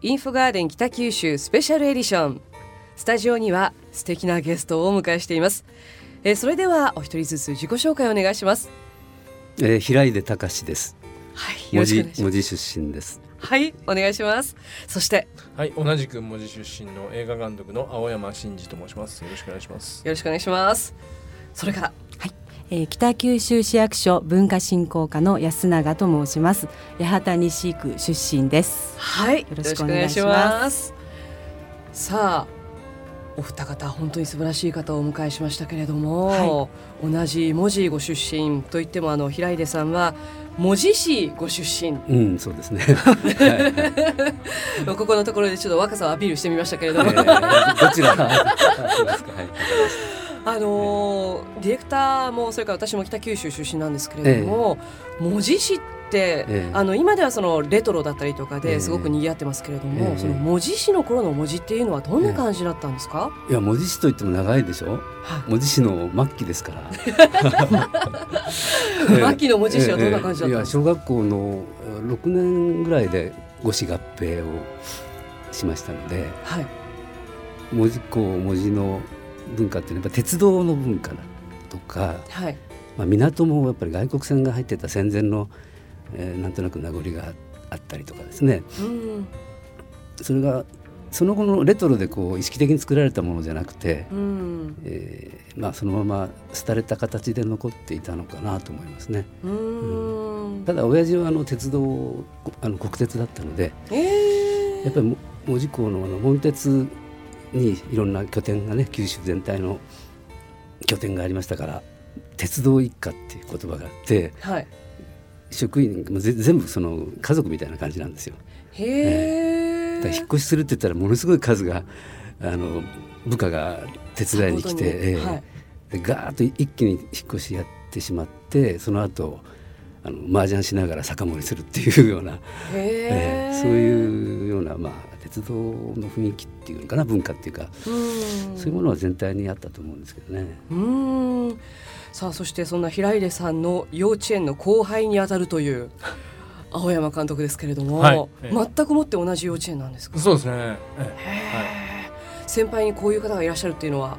インフォガーデン北九州スペシャルエディションスタジオには素敵なゲストをお迎えしています。えーそれではお一人ずつ自己紹介お願いします。えー、平出隆です。はいよろ文字しくお願いします。文字出身です。はいお願いします。そしてはい、同じく文字出身の映画監督の青山真司と申します。よろしくお願いします。よろしくお願いします。それからえー北九州市役所文化振興課の安永と申します八幡西区出身ですはいよろしくお願いしますすさあお二方本当に素晴らしい方をお迎えしましたけれども、同じ文字ご出身といってもあの平出さんは文字市ご出身うん、そうですね。はい、ここのところでちょっと若さをアピールしてみましたけれえども、ーどちら？か。はい。あのーディレクターもそれから私も北九州出身なんですけれども、文字市って、ええ。あの今ではそのレトロだったりとかええですごく賑わってますけれども、ええ。その文字市の頃の文字っていうのはどんな感じだったんですか、いや文字師といっても長いでしょ？はい。文字師の末期ですから。末期の文字師はどんな感じだったんいやですか、小学校の六年ぐらいで語詞合併をしましたので、はい。文字工文字の文化っていうのはやっぱ鉄道の文化だとか。はい。まあ、港もやっぱり外国船が入ってた戦前の、えーなんとなく名残があったりとかですね。うん。それがその後のレトロでこう意識的に作られたものじゃなくて、うん。えーまあ、そのまま廃れた形で残っていたのかなと思いますね。うーん。ただ親父はあの鉄道あの国鉄だったのでえー。やっぱりも門司港のあの門鉄にいろんな拠点がね九州全体の拠点がありましたから鉄道一家っていう言葉があってはい。職員もぜ全部その家族みたいな感じなんですよ。へえ、だから引っ越しするって言ったらものすごい数があの部下が手伝いに来て、ええ。はい。でガーッと一気に引っ越しやってしまってその後あの麻雀しながら酒盛りするっていうような、へえええ。そういうような、まあ、鉄道の雰囲気っていうのかな文化っていうか、うん。そういうものは全体にあったと思うんですけどね。うーん。さあそしてそんな平出さんの幼稚園の後輩にあたるという 青山監督ですけれども、はい。ええ。全くもって同じ幼稚園なんですか？そうですね。えへえ先輩にこういう方がいらっしゃるっていうのは？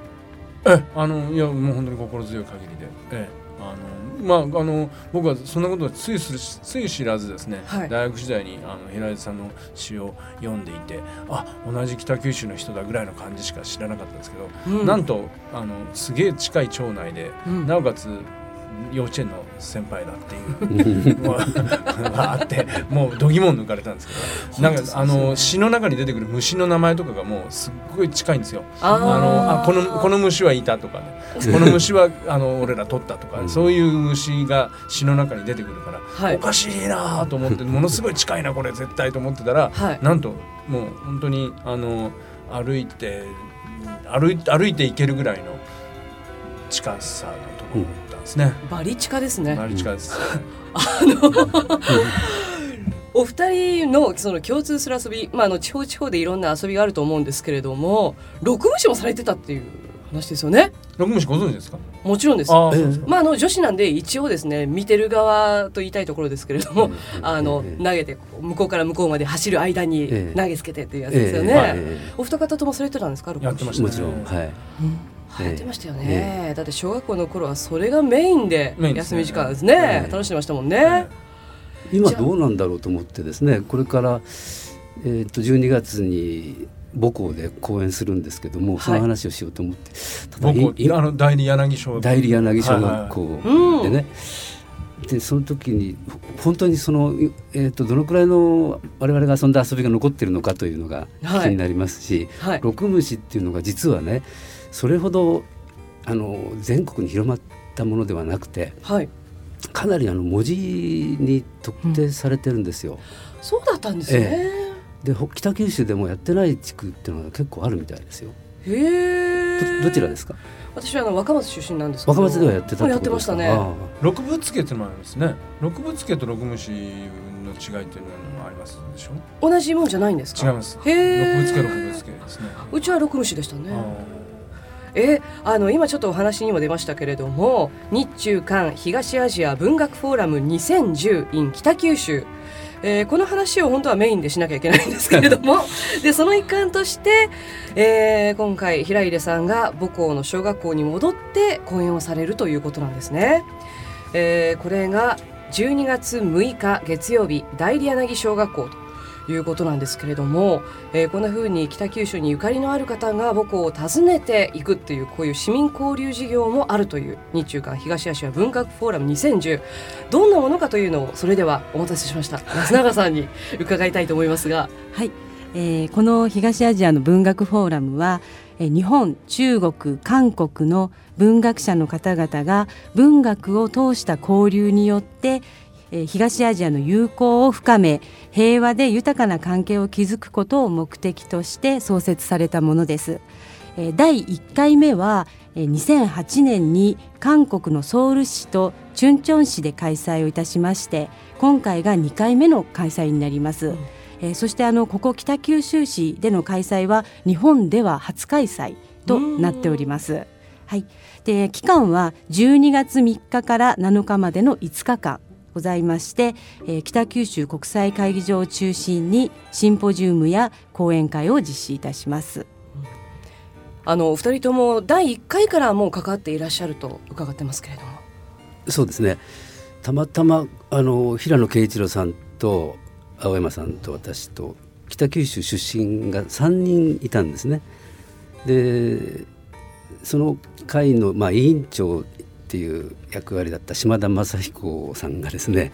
え、えあのいやもう本当に心強い限りで、ええ、あのまああの僕はそんなことはついするつい知らずですね、はい。大学時代にあの平井さんの詩を読んでいて、あ同じ北九州の人だぐらいの感じしか知らなかったんですけど、うんなんとあのすげえ近い町内で、うんなおかつ幼稚園の先輩だっていうのが あってもう度肝を抜かれたんですけどなんかあの詩の中に出てくる虫の名前とかがもうすっごい近いんですよ。あのあこのこの虫はいたとかね。この虫はあの俺ら取ったとか、うんそういう虫が詩の中に出てくるから、はい。おかしいなと思って ものすごい近いなこれ絶対と思ってたら、はい。なんともう本当にあの歩いて歩い歩いて行けるぐらいの近さのところだったんですね。バリチカですね。バリ近いです。お二人のその共通する遊び、まあ、あの地方地方でいろんな遊びがあると思うんですけれども六虫もされてたっていう話ですよね。六虫ご存知ですか？もちろんです。あ。まあ、あの女子なんで一応ですね見てる側と言いたいところですけれども、あのええ。投げて向こうから向こうまで走る間にええ。投げつけてっていうやつですよね、ええ。ええお二方ともされてたんですか？やってましたもちろん、はい。流行ってましたよね、えだって小学校の頃はそれがメインで休み時間ですね。ええ。楽しんでましたもんね、今どうなんだろうと思ってですねこれから、えー、と12月に母校で講演するんですけども、はい。その話をしようと思って。ただ僕いいあの代理柳小学校。代理柳小学校うんでね、でその時にほ本当にその、えー、とどのくらいの我々が遊んだ遊びが残ってるのかというのがはい気になりますし、はい。六虫っていうのが実はねそれほどあの全国に広まったものではなくてはいかなりあの文字に特定されてるんですよ。そうだったんですね、でほ北九州でもやってない地区っていうのが結構あるみたいですよ。へえどどちらですか？私はあの若松出身なんですけど若松ではやってたってやってことですか？ましたねあ六分付けってのもありますね。六分付けと六虫の違いっていうのもありますでしょ？同じもんじゃないんですか？違います。へえ六分付け六分付けですね。うちは六虫でしたねあえあの今ちょっとお話にも出ましたけれども日中韓東アジア文学フォーラム2010 in 北九州えー、この話を本当はメインでしなきゃいけないんですけれども でその一環として、えー、今回平出さんが母校の小学校に戻って講演をされるということなんですね。えー、これが12月6日月曜日大理柳小学校ということなんですけれども、えー、こんな風に北九州にゆかりのある方が母校を訪ねていくっていうこういう市民交流事業もあるという日中間東アジア文学フォーラム2010どんなものかというのをそれではお待たせしました 安永さんに伺いたいと思いますが。はい、えー、この東アジアの文学フォーラムは日本中国韓国の文学者の方々が文学を通した交流によって東アジアの友好を深め平和で豊かな関係を築くことを目的として創設されたものです。第1回目は2008年に韓国のソウル市とチュンチョン市で開催をいたしまして今回が2回目の開催になります。うんえー、そしてあのここ北九州市での開催は日本では初開催となっております。はい、で期間は12月3日から7日までの5日間ございまして、えー、北九州国際会議場を中心にシンポジウムや講演会を実施いたします。あのお二人とも第1回からもう関わっていらっしゃると伺ってますけれども。そうですね。たまたまあの平野啓一郎さんと青山さんと私と北九州出身が3人いたんですね。でその会の、まあ、委員長っていう役割だった島田雅彦さんがですね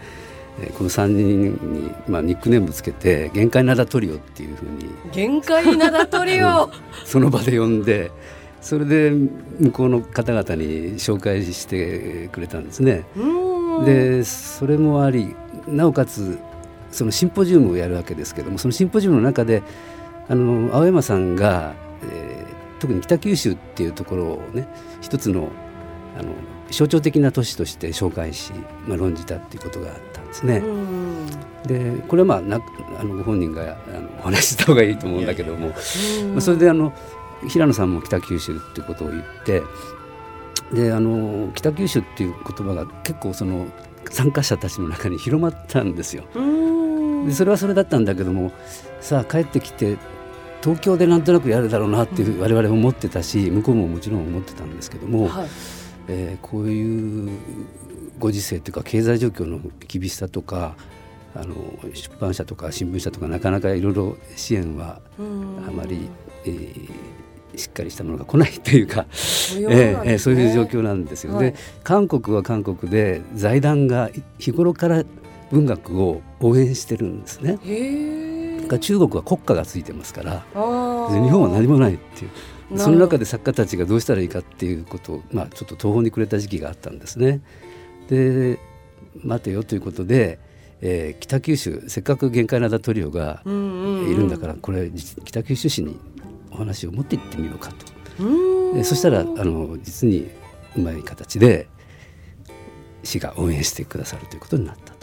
この3人に、まあ、ニックネームつけて「限界灘トリオ」っていうふうに限界灘トリオその場で呼んでそれで向こうの方々に紹介してくれたんですね。でそれもありなおかつそのシンポジウムをやるわけですけどもそのシンポジウムの中であの青山さんが、えー、特に北九州っていうところをね一つのあの象徴的な都市として紹介し、まあ、論じたっていうことがあったんですね。でこれはまあなあのご本人があのお話しした方がいいと思うんだけども、まあ、それであの平野さんも北九州っていうことを言ってであの北九州っていう言葉が結構その参加者たちの中に広まったんですよ。でそれはそれだったんだけどもさあ帰ってきて東京でなんとなくやるだろうなっていう我々思ってたし向こうももちろん思ってたんですけども、はい、えー、こういうご時世というか経済状況の厳しさとかあの出版社とか新聞社とかなかなかいろいろ支援はあまり、えー、しっかりしたものが来ないというかそういう、ね、えー、そういう状況なんですよ。ね、はい、韓国は韓国で財団が日頃から文学を応援してるんですね。中国は国家がついてますから日本は何もないっていうその中で作家たちがどうしたらいいかっていうことを、まあ、ちょっと途方に暮れた時期があったんですね。で待てよということで、えー、北九州せっかく限界灘トリオがいるんだから、これ北九州市にお話を持って行ってみようかと。でそしたらあの実にうまい形で市が応援してくださるということになった。